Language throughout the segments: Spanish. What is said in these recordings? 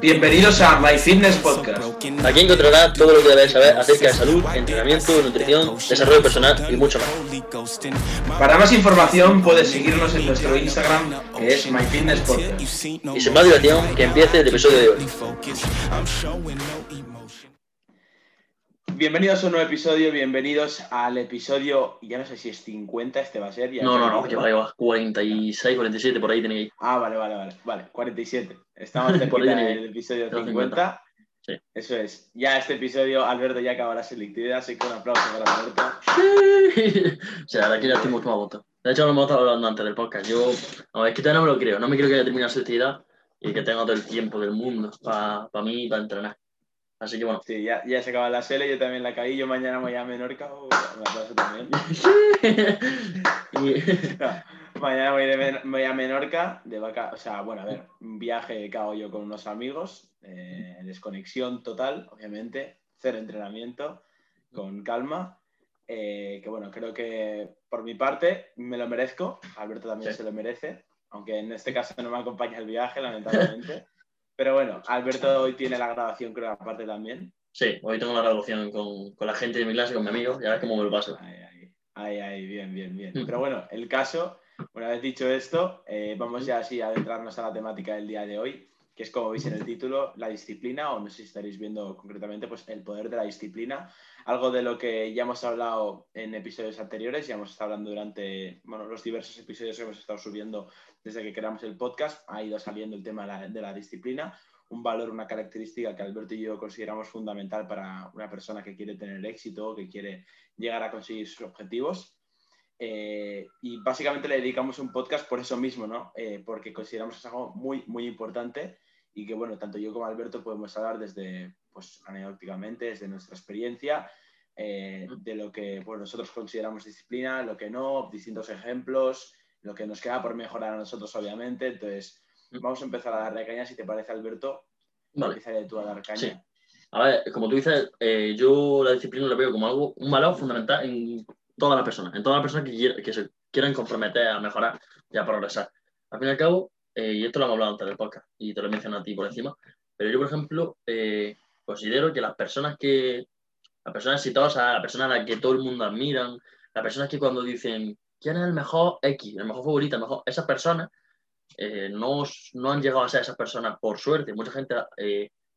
Bienvenidos a My Fitness Podcast. Aquí encontrarás todo lo que debes saber acerca de salud, entrenamiento, nutrición, desarrollo personal y mucho más. Para más información puedes seguirnos en nuestro Instagram que es My Fitness Podcast. Y sin más dilación, que empiece el episodio de hoy. Bienvenidos a un nuevo episodio, bienvenidos al episodio, ya no sé si es 50 este va a ser. Ya No, no, no, que va a 46, 47, por ahí tenéis. Ah, vale, vale, vale, vale, 47. Estamos Por ahí del episodio Los 50. Sí. Eso es. Ya este episodio, Alberto ya acaba la selectividad, así que un aplauso para Alberto. o sea, de aquí ya estoy mucho más voto. De hecho, lo hemos estado hablando antes del podcast. Yo, no, es que todavía no me lo creo. No me creo que haya terminado selectividad y que tenga todo el tiempo del mundo para mí y para entrenar. Así que bueno. Sí, ya, ya se acaba la sele, yo también la caí, yo mañana voy a Menorca, o me aplauso también. No, mañana voy, de voy a Menorca de vaca, o sea, bueno, a ver, un viaje que hago yo con unos amigos, eh, desconexión total, obviamente, cero entrenamiento, con calma, eh, que bueno, creo que por mi parte me lo merezco, Alberto también Sí. se lo merece, aunque en este caso no me acompaña el viaje, lamentablemente, pero bueno, Alberto hoy tiene la grabación, creo, aparte también. Sí, hoy tengo una revolución con, con la gente de mi clase, con mi amigo, y a ver cómo me lo paso. Ay, ay, ay, ay, bien, bien, bien. Mm. Pero bueno, el caso, una vez dicho esto, eh, vamos ya así a adentrarnos a la temática del día de hoy, que es como veis en el título, la disciplina, o no sé si estaréis viendo concretamente, pues el poder de la disciplina, algo de lo que ya hemos hablado en episodios anteriores, ya hemos estado hablando durante, bueno, los diversos episodios que hemos estado subiendo desde que creamos el podcast, ha ido saliendo el tema de la, disciplina, un valor, una característica que Alberto y yo consideramos fundamental para una persona que quiere tener éxito, que quiere llegar a conseguir sus objetivos. Eh, y básicamente le dedicamos un podcast por eso mismo, ¿no? Eh, porque consideramos que es algo muy, muy importante y que, bueno, tanto yo como Alberto podemos hablar desde, pues, anecdóticamente, desde nuestra experiencia, eh, de lo que pues, nosotros consideramos disciplina, lo que no, distintos ejemplos, lo que nos queda por mejorar a nosotros, obviamente. Entonces, vamos a empezar a darle caña, si te parece, Alberto. Vale. Empieza tú a dar caña. Sí. A ver, como tú dices, eh, yo la disciplina la veo como algo, un valor fundamental en todas las personas, en todas las personas que, que se quieran comprometer a mejorar y a progresar. Al fin y al cabo, eh, y esto lo hemos hablado antes del podcast y te lo he mencionado a ti por encima, pero yo, por ejemplo, eh, considero que las personas que, las personas exitosas, las personas a las que todo el mundo admiran, las personas que cuando dicen, ¿quién es el mejor X, el mejor favorito, el mejor, esas personas eh, no, no han llegado a ser esas personas por suerte. Mucha gente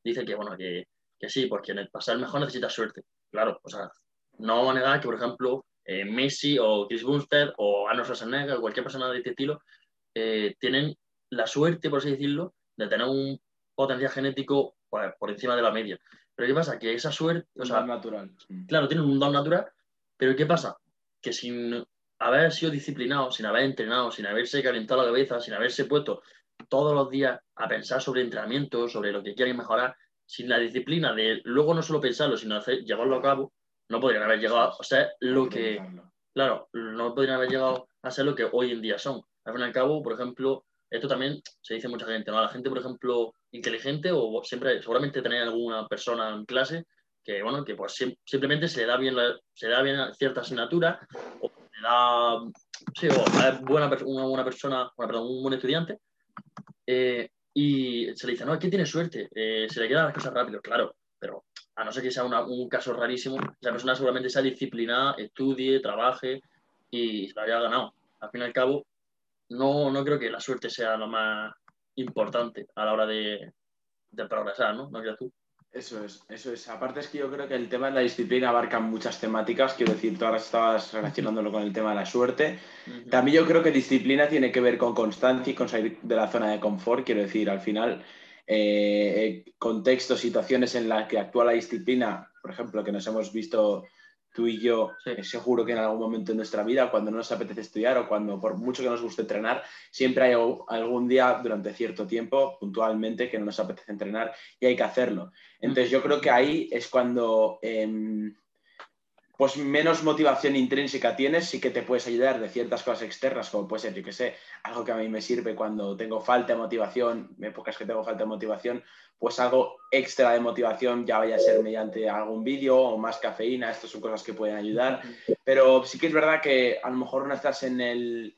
dice que, bueno, que, que sí, pues que para ser mejor necesitas suerte. Claro, o sea, no vamos a negar que, por ejemplo, eh, Messi o Chris Bumstead o Arnold Schwarzenegger o cualquier persona de este estilo tienen la suerte, por así decirlo, de tener un potencial genético pues, por encima de la media. Pero ¿qué pasa? Que esa suerte, o sea, natural. Claro, tienen un don natural, pero ¿qué pasa? Que sin haber sido disciplinado, sin haber entrenado, sin haberse calentado la cabeza, sin haberse puesto todos los días a pensar sobre entrenamiento, sobre lo que quieren mejorar, sin la disciplina de luego no solo pensarlo, sino hacer, llevarlo a cabo, no podrían haber llegado a ser lo que, claro, no podrían haber llegado a ser lo que hoy en día son. Al fin y al cabo, por ejemplo, esto también se dice mucha gente, ¿no? La gente, por ejemplo, inteligente o siempre, seguramente tenéis alguna persona en clase que, bueno, que pues sim- simplemente se le da bien, se da bien cierta asignatura o le da, sí, o es buena, una buena persona, bueno, perdón, un buen estudiante eh, y se le dice, no, que tiene suerte, eh, se le quedan las cosas rápido, claro, pero a no ser que sea un caso rarísimo, esa persona seguramente sea disciplinada, estudie, trabaje y se lo haya ganado. Al fin y al cabo, no, no creo que la suerte sea lo más importante a la hora de, de progresar, ¿no? ¿No crees tú? Eso es, eso es. Aparte es que yo creo que el tema de la disciplina abarca muchas temáticas. Quiero decir, tú ahora estabas relacionándolo con el tema de la suerte. También yo creo que disciplina tiene que ver con constancia y con salir de la zona de confort. Quiero decir, al final, eh, contextos, situaciones en las que actúa la disciplina, por ejemplo, que nos hemos visto tú y yo, Sí. eh, seguro que en algún momento de nuestra vida, cuando no nos apetece estudiar o cuando por mucho que nos guste entrenar, siempre hay al- algún día durante cierto tiempo, puntualmente, que no nos apetece entrenar y hay que hacerlo. Entonces yo creo que ahí es cuando em, pues menos motivación intrínseca tienes, sí que te puedes ayudar de ciertas cosas externas, como puede ser, yo que sé, algo que a mí me sirve cuando tengo falta de motivación, épocas que tengo falta de motivación, pues algo extra de motivación, ya vaya a ser mediante algún vídeo o más cafeína, estas son cosas que pueden ayudar, pero sí que es verdad que a lo mejor no estás en el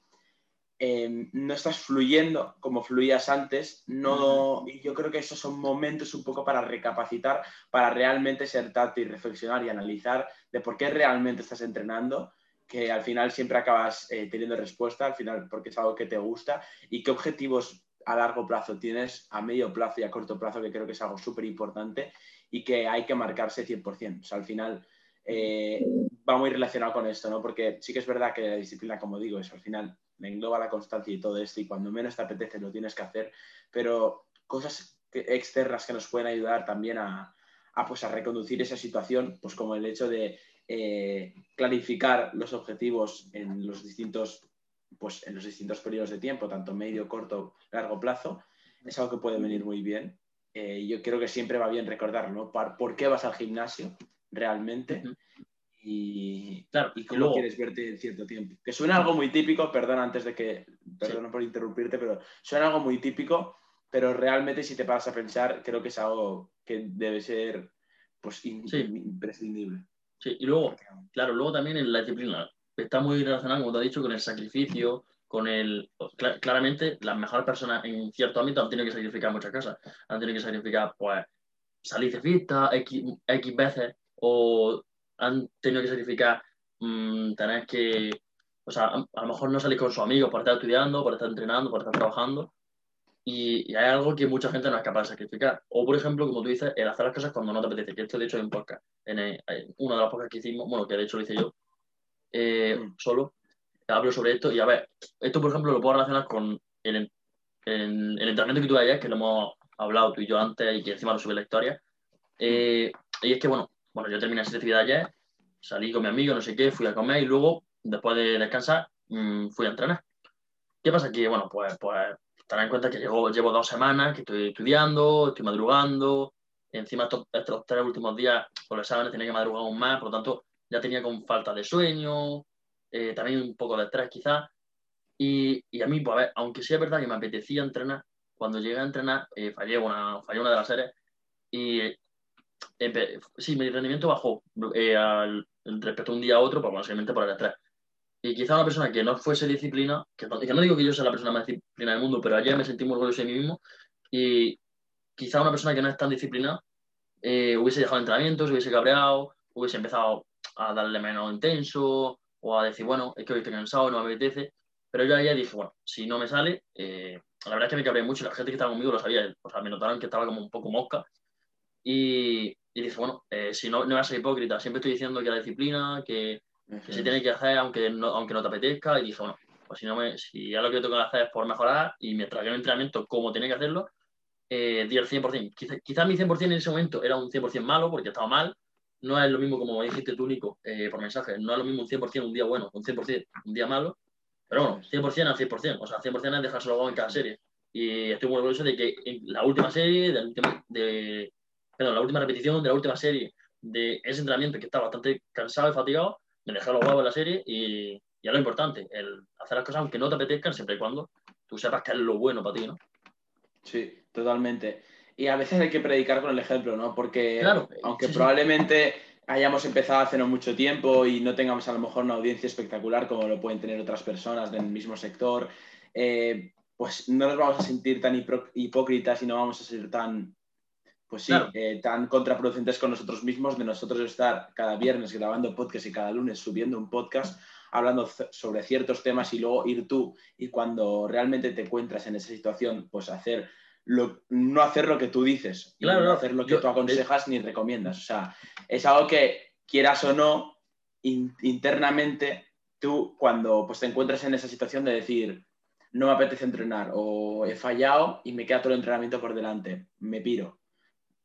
em, no estás fluyendo como fluías antes, no, y yo creo que esos son momentos un poco para recapacitar, para realmente sentarte y reflexionar y analizar de por qué realmente estás entrenando, que al final siempre acabas eh, teniendo respuesta, al final porque es algo que te gusta, y qué objetivos a largo plazo tienes, a medio plazo y a corto plazo, que creo que es algo súper importante y que hay que marcarse 100%. O sea, al final eh, va muy relacionado con esto, ¿no? Porque sí que es verdad que la disciplina, como digo, es al final me engloba la constancia y todo esto y cuando menos te apetece lo tienes que hacer, pero cosas externas que nos pueden ayudar también a, pues, a reconducir esa situación, pues como el hecho de eh, clarificar los objetivos en los distintos pues en los distintos periodos de tiempo, tanto medio, corto, largo plazo, es algo que puede venir muy bien. Eh, yo creo que siempre va bien recordarlo, ¿no? ¿Por, qué vas al gimnasio realmente? y, claro, y cómo quieres verte en cierto tiempo. Que suena algo muy típico, perdón antes de que, perdón por interrumpirte, pero suena algo muy típico, pero realmente si te paras a pensar, creo que es algo que debe ser pues, imprescindible. Sí, y luego, claro, luego también en la disciplina está muy relacionado, como te he dicho, con el sacrificio, con el... claramente, las mejores personas en cierto ámbito han tenido que sacrificar muchas cosas. Han tenido que sacrificar, pues, salir de fiesta X, veces o han tenido que sacrificar mm, tener que, o sea, a, lo mejor no salir con sus amigos por estar estudiando, por estar entrenando, por estar trabajando. Y, hay algo que mucha gente no es capaz de sacrificar. O, por ejemplo, como tú dices, el hacer las cosas cuando no te apetece. Que esto, de hecho, un podcast, en, en una de las podcasts que hicimos, bueno, que de hecho lo hice yo, eh, mm. solo, hablo sobre esto. Y a ver, esto, por ejemplo, lo puedo relacionar con el, el, el entrenamiento que tuve ayer, que lo hemos hablado tú y yo antes y que encima lo subí la historia. Eh, y es que, bueno, bueno, yo terminé esa actividad ayer, salí con mi amigo, no sé qué, fui a comer y luego, después de descansar, mm, fui a entrenar. ¿Qué pasa aquí? Bueno, pues, pues tener en cuenta que llevo, llevo dos semanas que estoy estudiando, estoy madrugando, encima estos, estos tres últimos días por los exámenes tenía que madrugar aún más, por lo tanto ya tenía con falta de sueño, eh, también un poco de estrés quizás. Y, y, a mí, pues a ver, aunque sea verdad que me apetecía entrenar, cuando llegué a entrenar eh, fallé, una, fallé una de las series y sí, mi rendimiento bajó eh, al, respecto a un día a otro, pues básicamente por el estrés. Y quizá una persona que no fuese disciplina, que que no digo que yo sea la persona más disciplinada del mundo, pero ayer me sentí muy orgulloso de mí mismo y quizá una persona que no es tan disciplinada eh, hubiese dejado entrenamientos, hubiese cabreado, hubiese empezado a darle menos intenso o a decir, bueno, es que hoy estoy cansado, no me apetece. Pero yo ayer dije, bueno, si no me sale, eh, la verdad es que me cabré mucho, la gente que estaba conmigo lo sabía, o sea, me notaron que estaba como un poco mosca y, y dije, bueno, eh, si no, no voy a ser hipócrita, siempre estoy diciendo que la disciplina, que, que se tiene que hacer aunque no, aunque no te apetezca, y dije, bueno, pues si, no me, si ya lo que tengo que hacer es por mejorar y mientras que el entrenamiento como tiene que hacerlo, eh, di el 100%. Quizás quizá mi 100% en ese momento era un 100% malo porque estaba mal. No es lo mismo como dijiste tú, Nico, eh, por mensaje. No es lo mismo un 100% un día bueno, un 100% un día malo. Pero bueno, 100% al 100%. O sea, 100% es dejárselo en cada serie. Y estoy muy orgulloso de que en la última serie, de, de, perdón, la última repetición de la última serie de ese entrenamiento que estaba bastante cansado y fatigado, me dejé los huevos en la serie y, y es lo importante, el hacer las cosas aunque no te apetezcan, siempre y cuando tú sepas que es lo bueno para ti, ¿no? Sí, totalmente. Y a veces hay que predicar con el ejemplo, ¿no? Porque claro, aunque probablemente hayamos empezado hace no mucho tiempo y no tengamos a lo mejor una audiencia espectacular como lo pueden tener otras personas del mismo sector, eh, pues no nos vamos a sentir tan hipócritas y no vamos a ser tan pues sí, eh, tan contraproducentes con nosotros mismos, de nosotros estar cada viernes grabando podcast y cada lunes subiendo un podcast hablando sobre ciertos temas y luego ir tú y cuando realmente te encuentras en esa situación, pues hacer lo, no hacer lo que tú dices, claro, no hacer lo que tú aconsejas ni recomiendas. O sea, es algo que quieras o no, internamente, tú cuando pues, te encuentras en esa situación de decir, no me apetece entrenar o he fallado y me queda todo el entrenamiento por delante, me piro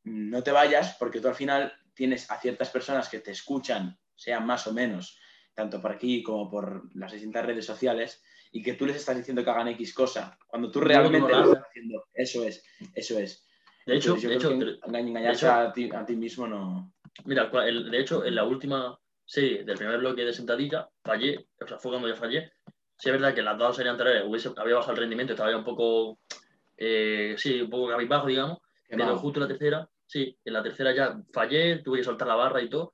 no te vayas porque tú al final tienes a ciertas personas que te escuchan, sean más o menos, tanto por aquí como por las distintas redes sociales, y que tú les estás diciendo que hagan X cosa, cuando tú realmente lo estás haciendo. Eso es, eso es. De hecho, de hecho engañarse a, ti, a, ti, mismo no. Mira, de hecho, en la última serie del primer bloque de sentadilla, fallé, o sea, fue cuando yo fallé. Sí, es verdad que en las dos series anteriores hubiese, había bajado el rendimiento, estaba ya un poco, eh, sí, un poco cabizbajo, digamos, pero justo la tercera Sí, en la tercera ya fallé, tuve que soltar la barra y todo.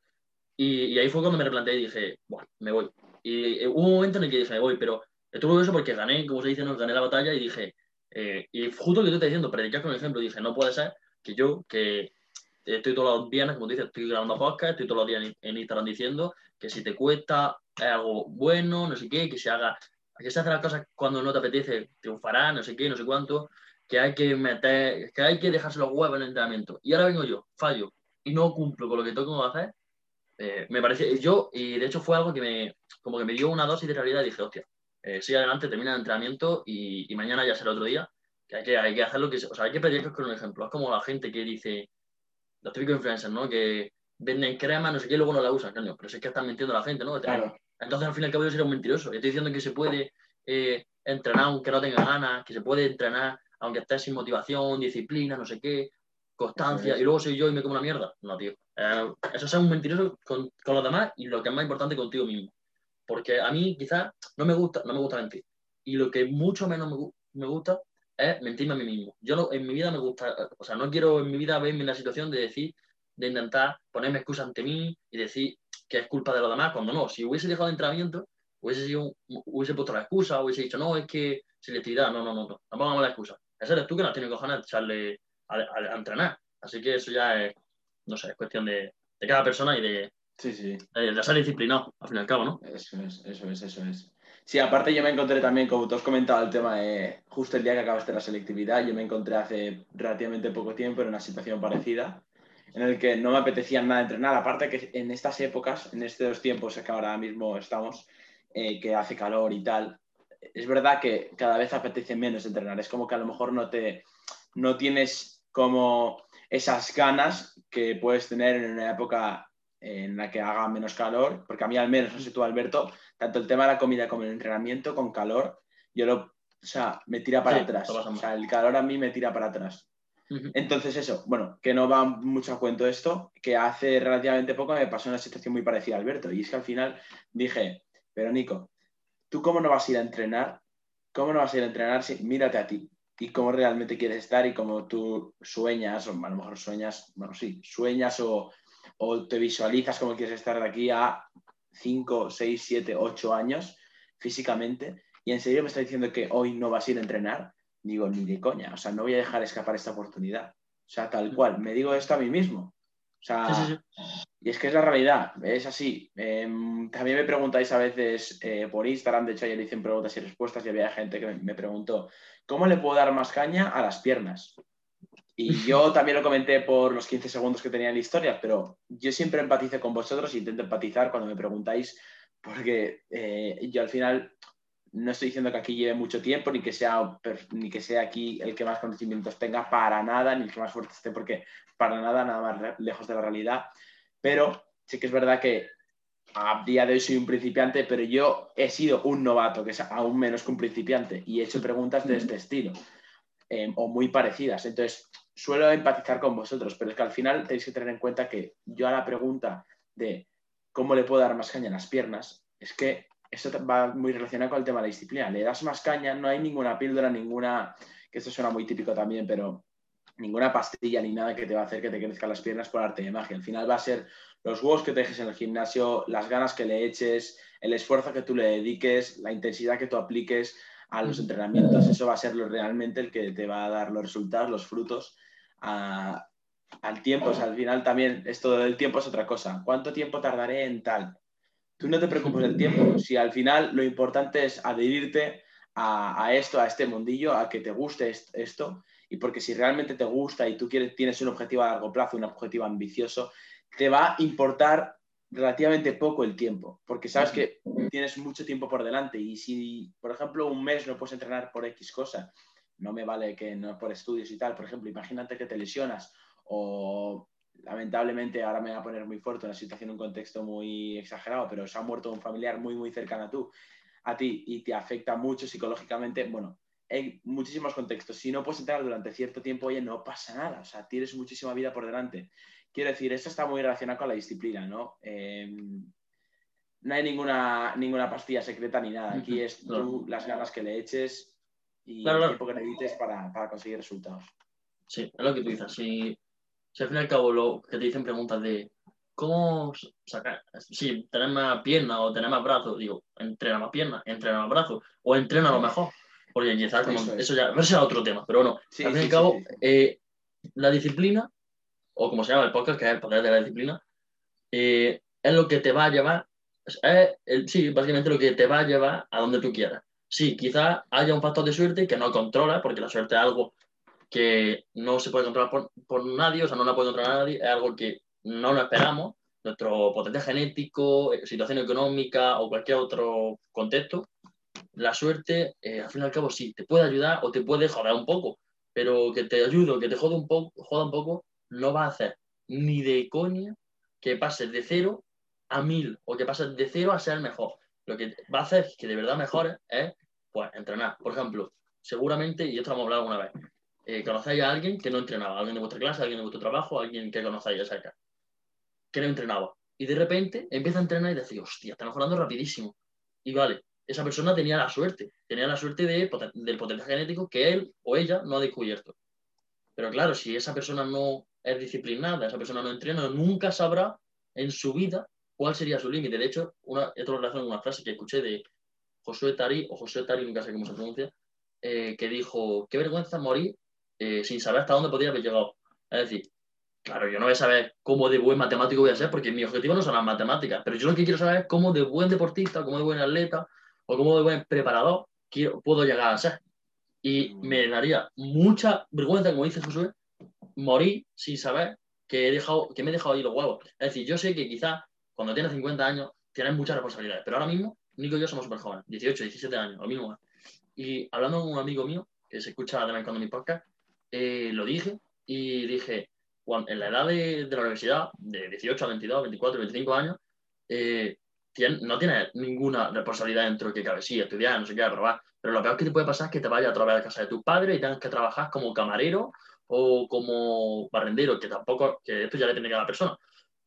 Y, ahí fue cuando me replanteé y dije, bueno, me voy. Y, hubo un momento en el que dije, me voy, pero Estuve orgulloso porque gané, como se dice, no gané la batalla y dije, eh, y justo lo que tú estás diciendo, predicar con el ejemplo, dije, no puede ser que yo, que estoy todos los días, como dices, estoy grabando podcast, estoy todos los días en, Instagram diciendo que si te cuesta es algo bueno, no sé qué, que se haga, que se hace las cosas cuando no te apetece, triunfará, no sé qué, no sé cuánto, que hay que meter, que hay que dejarse los huevos en el entrenamiento. Y ahora vengo yo, fallo, y no cumplo con lo que tengo que hacer, eh, me parece, yo, y de hecho fue algo que me, como que me dio una dosis de realidad y dije, hostia, eh, sigue adelante, termina el entrenamiento y, y, mañana ya será otro día, que hay que, hay que hacer lo que, o sea, hay que pedir con un ejemplo. Es como la gente que dice, los típicos influencers, ¿no? Que venden crema, no sé qué, y luego no la usan, coño, pero es que están mintiendo a la gente, ¿no? Claro. Entonces al fin y al cabo yo sería un mentiroso. Yo estoy diciendo que se puede eh, entrenar aunque no tenga ganas, que se puede entrenar aunque estés sin motivación, disciplina, no sé qué, constancia, y luego soy yo y me como una mierda. No, tío. Eh, eso es un mentiroso con, con, los demás y lo que es más importante contigo mismo. Porque a mí quizás no me gusta, no me gusta mentir. Y lo que mucho menos me, gusta es mentirme a mí mismo. Yo en mi vida me gusta, o sea, no quiero en mi vida verme en la situación de decir, de intentar ponerme excusas ante mí y decir que es culpa de los demás, cuando no. Si hubiese dejado el entrenamiento, hubiese, sido, hubiese puesto la excusa, hubiese dicho, no, es que selectividad, no, no, no, no, no pongamos la excusa. Esa eres tú que no tienes cojones echarle a, entrenar. Así que eso ya es, no sé, es cuestión de, de cada persona y de, sí, sí. de, ser disciplinado, al fin y al cabo, ¿no? Eso es, eso es, eso es. Sí, aparte yo me encontré también, como tú has comentado, el tema de justo el día que acabaste la selectividad, yo me encontré hace relativamente poco tiempo en una situación parecida, en el que no me apetecía nada entrenar, aparte que en estas épocas, en estos tiempos que ahora mismo estamos, eh, que hace calor y tal, es verdad que cada vez apetece menos entrenar, es como que a lo mejor no te, no tienes como esas ganas que puedes tener en una época en la que haga menos calor, porque a mí al menos, no sé tú Alberto, tanto el tema de la comida como el entrenamiento con calor, yo lo, o sea, me tira para atrás, o sea, el calor a mí me tira para atrás. Entonces eso, bueno, que no va mucho a cuento esto, que hace relativamente poco me pasó una situación muy parecida a Alberto, y es que al final dije, pero Nico, ¿tú cómo no vas a ir a entrenar? ¿Cómo no vas a ir a entrenar si mírate a ti? y cómo realmente quieres estar y cómo tú sueñas, o a lo mejor sueñas, bueno, sí, sueñas o, o te visualizas como quieres estar de aquí a 5, 6, 7, 8 años físicamente y en serio me está diciendo que hoy no vas a ir a entrenar, digo, ni de coña, o sea, no voy a dejar escapar esta oportunidad. O sea, tal cual, me digo esto a mí mismo. O sea, y es que es la realidad, es así. Em, también me preguntáis a veces eh, por Instagram, de hecho ayer hice preguntas y respuestas y había gente que me preguntó, ¿cómo le puedo dar más caña a las piernas? Y yo también lo comenté por los 15 segundos que tenía en la historia, pero yo siempre empatizo con vosotros e intento empatizar cuando me preguntáis, porque eh, yo al final no estoy diciendo que aquí lleve mucho tiempo, ni que, sea, ni que sea aquí el que más conocimientos tenga, para nada, ni el que más fuerte esté, porque para nada, nada más lejos de la realidad. Pero sí que es verdad que a día de hoy soy un principiante, pero yo he sido un novato, que es aún menos que un principiante, y he hecho preguntas de este estilo, eh, o muy parecidas. Entonces, suelo empatizar con vosotros, pero es que al final tenéis que tener en cuenta que yo a la pregunta de cómo le puedo dar más caña a las piernas, es que eso va muy relacionado con el tema de la disciplina. Le das más caña, no hay ninguna píldora, ninguna, que esto suena muy típico también, pero ninguna pastilla ni nada que te va a hacer que te crezcan las piernas por arte de magia. Al final va a ser los huevos que te dejes en el gimnasio, las ganas que le eches, el esfuerzo que tú le dediques, la intensidad que tú apliques a los entrenamientos. Eso va a ser lo, realmente el que te va a dar los resultados, los frutos al tiempo. O sea, al final también esto del tiempo es otra cosa. ¿Cuánto tiempo tardaré en tal? Tú no te preocupes del tiempo. Si al final lo importante es adherirte a, esto, a este mundillo, a que te guste esto. Y porque si realmente te gusta y tú quieres, tienes un objetivo a largo plazo, un objetivo ambicioso, te va a importar relativamente poco el tiempo, porque sabes que tienes mucho tiempo por delante y si, por ejemplo, un mes no puedes entrenar por X cosa no me vale que no por estudios y tal. Por ejemplo, imagínate que te lesionas o lamentablemente ahora me voy a poner muy fuerte, una situación, un contexto muy exagerado, pero se ha muerto un familiar muy, muy cercano a, tú, a ti y te afecta mucho psicológicamente, bueno, hay muchísimos contextos. Si no puedes entrenar durante cierto tiempo, oye, no pasa nada, o sea, tienes muchísima vida por delante. Quiero decir, esto está muy relacionado con la disciplina, ¿no? Em, no hay ninguna, ninguna pastilla secreta ni nada. Aquí es tú las ganas que le eches y el tiempo que necesites para, para, conseguir resultados. Sí, es lo que tú dices. Si, si al fin y al cabo lo que te dicen preguntas de ¿cómo sacar? Si tener más piernas o tener más brazos, digo, entrena más piernas, entrena más brazos, o entrena lo mejor. Porque quizás como, eso, eso, ya, será otro tema, pero bueno, al fin y al cabo, eh, la disciplina, o como se llama el podcast, que es el poder de la disciplina, eh, es lo que te va a llevar, es el, sí, básicamente lo que te va a llevar a donde tú quieras. Sí, quizás haya un factor de suerte que no controla, porque la suerte es algo que no se puede controlar por, por nadie, o sea, no la puede controlar nadie, es algo que no lo esperamos, nuestro potencial genético, eh, situación económica o cualquier otro contexto, la suerte, eh, al fin y al cabo, sí, te puede ayudar o te puede joder un poco, pero que te ayude o que te joda un poco, joda un poco, no va a hacer ni de coña que pases de cero a mil o que pases de cero a ser mejor. Lo que va a hacer que de verdad mejores es pues, entrenar. Por ejemplo, seguramente, y esto lo hemos hablado alguna vez, eh, conocéis a alguien que no entrenaba, alguien de vuestra clase, alguien de vuestro trabajo, alguien que conocéis de que no entrenaba. Y de repente empieza a entrenar y dice, hostia, está mejorando rapidísimo. Y vale, esa persona tenía la suerte, tenía la suerte de, del potencial genético que él o ella no ha descubierto. Pero claro, si esa persona no es disciplinada, esa persona no entrena, nunca sabrá en su vida cuál sería su límite. De hecho, una, esto lo relaciono con una frase que escuché de Josué Tari, o Josué Tari, nunca sé cómo se pronuncia, eh, que dijo, qué vergüenza morir eh, sin saber hasta dónde podría haber llegado. Es decir, claro, yo no voy a saber cómo de buen matemático voy a ser, porque mi objetivo no son las matemáticas, pero yo lo que quiero saber es cómo de buen deportista, cómo de buen atleta, o como de buen preparador quiero, puedo llegar a ser. Y mm. me daría mucha vergüenza, como dice Josué, morir sin saber que, he dejado, que me he dejado ahí los huevos. Es decir, yo sé que quizás cuando tienes 50 años tienes muchas responsabilidades, pero ahora mismo Nico y yo somos súper jóvenes, 18, 17 años, lo mismo. Y hablando con un amigo mío, que se escucha además cuando mi podcast, eh, lo dije y dije, en la edad de, de, la universidad, de 18 a 22, 24, 25 años, eh, no tienes ninguna responsabilidad dentro que cabe. Sí, estudiar, no sé qué, probar. Pero lo peor que te puede pasar es que te vayas a través de casa de tus padres y tengas que trabajar como camarero o como barrendero, que tampoco, que esto ya le tiene la persona.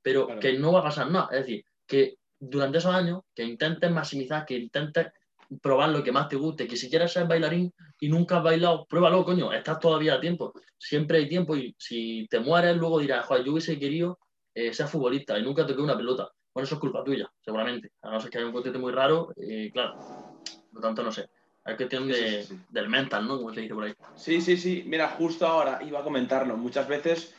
Pero que no va a pasar nada. Es decir, que durante esos años, que intentes maximizar, que intentes probar lo que más te guste, que si quieres ser bailarín y nunca has bailado, pruébalo, coño, estás todavía a tiempo. Siempre hay tiempo y si te mueres, luego dirás, joder, yo hubiese querido eh, ser futbolista y nunca toqué una pelota. Bueno, eso es culpa tuya, seguramente. A no ser que haya un contexto muy raro, y claro, por lo tanto, no sé. Es cuestión de, del mental, ¿no? Como se dice por ahí. Sí, sí, sí. Mira, justo ahora iba a comentarlo. Muchas veces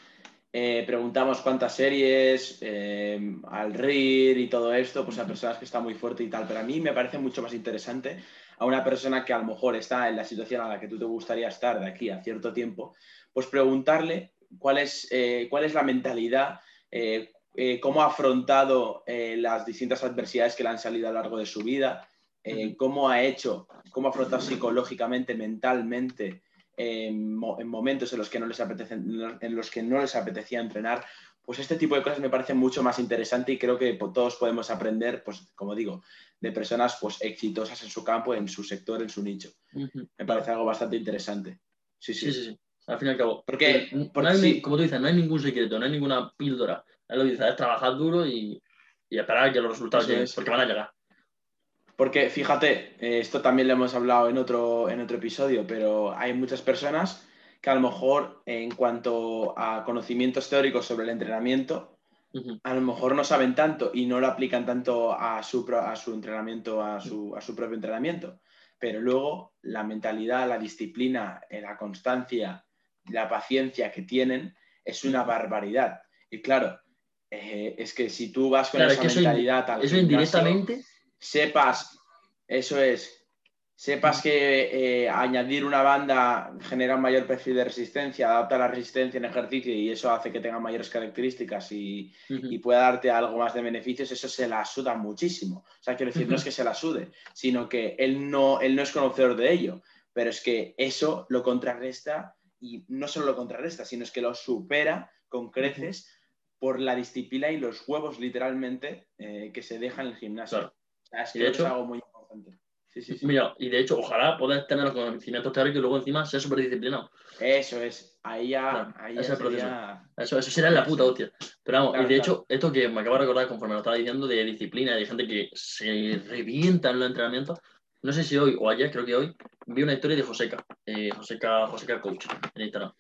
eh, preguntamos cuántas series, eh, al RIR y todo esto, pues a personas que están muy fuerte y tal. Pero a mí me parece mucho más interesante a una persona que a lo mejor está en la situación a la que tú te gustaría estar de aquí a cierto tiempo, pues preguntarle cuál es, eh, cuál es la mentalidad cómo ha afrontado las distintas adversidades que le han salido a lo largo de su vida, cómo ha hecho, cómo ha afrontado psicológicamente, mentalmente, en momentos en los, que no les en los que no les apetecía entrenar. Pues este tipo de cosas me parece mucho más interesante y creo que todos podemos aprender, pues como digo, de personas pues, exitosas en su campo, en su sector, en su nicho. Me parece algo bastante interesante. Sí, sí. sí, sí, Al fin y al cabo. Porque, como tú dices, no hay ningún secreto, no hay ninguna píldora lo dice, es trabajar duro y, y esperar que los resultados lleguen, porque van a llegar. Porque fíjate, eh, esto también lo hemos hablado en otro, en otro episodio, pero hay muchas personas que a lo mejor en cuanto a conocimientos teóricos sobre el entrenamiento, a lo mejor no saben tanto y no lo aplican tanto a su, a su entrenamiento, a su, a su propio entrenamiento. Pero luego la mentalidad, la disciplina, eh, la constancia, la paciencia que tienen es una barbaridad. Y claro, eh, es que si tú vas con esa mentalidad al eso indirectamente sepas eso es. Sepas que eh, añadir una banda genera un mayor perfil de resistencia adapta la resistencia en ejercicio y eso hace que tenga mayores características y, pueda darte algo más de beneficios eso se la suda muchísimo. O sea quiero decir no es que se la sude sino que él no él no es conocedor de ello. Pero es que eso lo contrarresta y no solo lo contrarresta sino es que lo supera con creces por la disciplina y los huevos literalmente eh, que se dejan en el gimnasio. Es que es algo muy importante. Mira, y de hecho, ojalá poder tener los conocimientos teóricos y luego encima ser súper disciplinado. Eso es, ahí ya. ahí ya sería... Eso, eso sería la puta hostia. Pero vamos, y de hecho, esto que me acabo de recordar conforme lo estaba diciendo de disciplina, de gente que se revienta en los entrenamientos, no sé si hoy o ayer, creo que hoy, vi una historia de Joseca, eh, Joseca, Joseca Coach en Instagram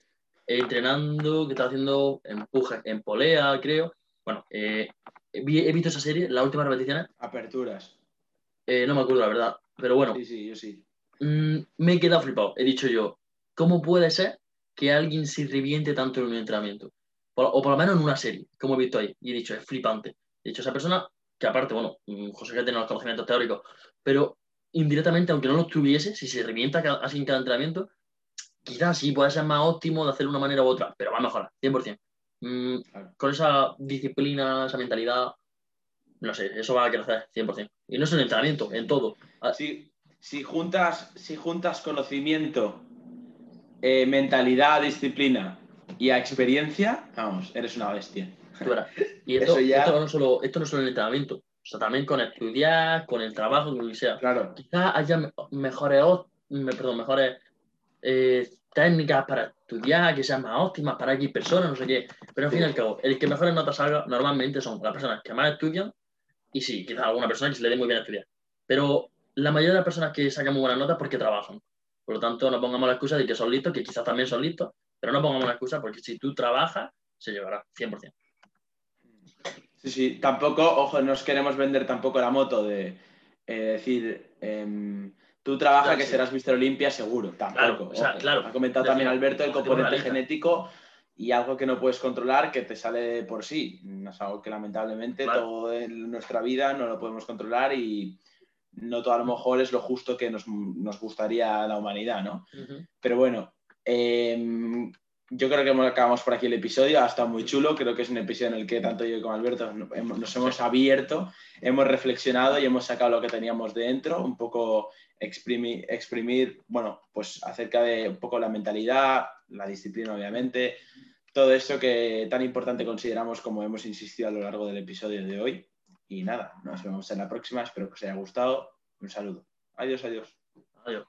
entrenando, que está haciendo empuje en polea, creo, Bueno, eh, he visto esa serie, la última repetición. Aperturas. Eh, no me acuerdo, la verdad. Pero bueno. Sí, sí, yo sí. Mm, me he quedado flipado. He dicho yo, ¿cómo puede ser que alguien se reviente tanto en un entrenamiento? o por lo menos en una serie, como he visto ahí. Y he dicho, es flipante. He dicho, esa persona, que aparte, bueno, mm, José que tiene los conocimientos teóricos, pero indirectamente, aunque no los tuviese, si se revienta así en cada entrenamiento, quizás sí puede ser más óptimo de hacerlo de una manera u otra, pero va a mejorar, 100%. Mm, con esa disciplina, esa mentalidad, no sé, eso va a crecer 100%. Y no es en el entrenamiento, en todo. Ah, si, si, juntas, si juntas conocimiento, eh, mentalidad, disciplina y a experiencia, vamos, eres una bestia. Y esto, esto, no solo, esto no solo en el entrenamiento, o sea, también con estudiar, con el trabajo, con lo que sea. Claro. Quizás haya mejores, perdón, mejores eh, técnicas para estudiar, que sean más óptimas para X personas, no sé qué. Pero al fin y al cabo, el que mejores notas salga normalmente son las personas que más estudian y sí, quizás alguna persona que se le dé muy bien estudiar. Pero la mayoría de las personas que sacan muy buenas notas porque trabajan. Por lo tanto, no pongamos la excusa de que son listos, que quizás también son listos, pero no pongamos la excusa porque si tú trabajas, se llevará 100%. Sí, sí, tampoco, ojo, no nos queremos vender tampoco la moto de eh, decir, em, tú trabajas que serás Mister Olimpia seguro, tampoco. Claro, Ha comentado también Alberto el componente genético y algo que no puedes controlar que te sale por sí. Es algo que lamentablemente todo en nuestra vida no lo podemos controlar y no todo a lo mejor es lo justo que nos, gustaría a la humanidad, ¿no? Pero bueno, em, yo creo que acabamos por aquí el episodio, ha estado muy chulo, creo que es un episodio en el que tanto yo como Alberto nos hemos abierto, hemos reflexionado y hemos sacado lo que teníamos dentro, un poco exprimir, exprimir, bueno, pues acerca de un poco la mentalidad, la disciplina obviamente, todo eso que tan importante consideramos como hemos insistido a lo largo del episodio de hoy. Y nada, nos vemos en la próxima, espero que os haya gustado. Un saludo. Adiós, adiós. Adiós.